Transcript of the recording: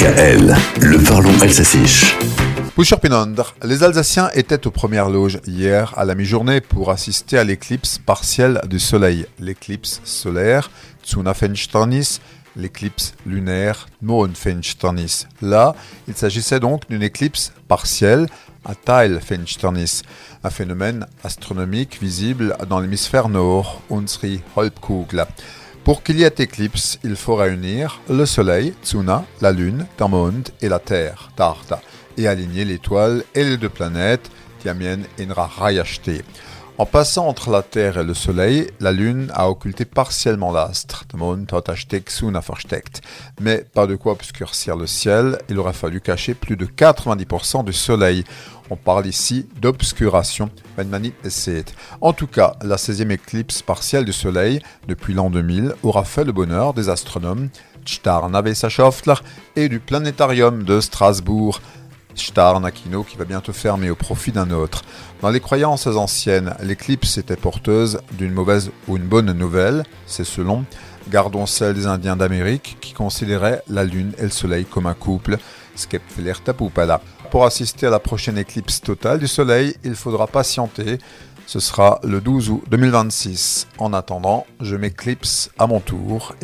DKL, le parlons alsacien. Les Alsaciens étaient aux premières loges hier à la mi-journée pour assister à l'éclipse partielle du soleil. L'éclipse solaire, Fensternis, l'éclipse lunaire, Fensternis. Là, il s'agissait donc d'une éclipse partielle, à un phénomène astronomique visible dans l'hémisphère nord, Unsri. Pour qu'il y ait éclipse, il faut réunir le Soleil, Tsuna, la Lune, Tamond, et la Terre, Tarta, et aligner l'étoile et les deux planètes, Tiamien et Nrahayashte. En passant entre la Terre et le Soleil, la Lune a occulté partiellement l'astre, mais pas de quoi obscurcir le ciel, il aurait fallu cacher plus de 90% du Soleil. On parle ici d'obscuration. En tout cas, la 16e éclipse partielle du Soleil depuis l'an 2000 aura fait le bonheur des astronomes et du planétarium de Strasbourg. Nakino qui va bientôt fermer au profit d'un autre. Dans les croyances anciennes, l'éclipse était porteuse d'une mauvaise ou une bonne nouvelle, c'est selon. Gardons celle des Indiens d'Amérique qui considéraient la Lune et le Soleil comme un couple. Pour assister à la prochaine éclipse totale du Soleil, il faudra patienter. Ce sera le 12 août 2026. En attendant, je m'éclipse à mon tour.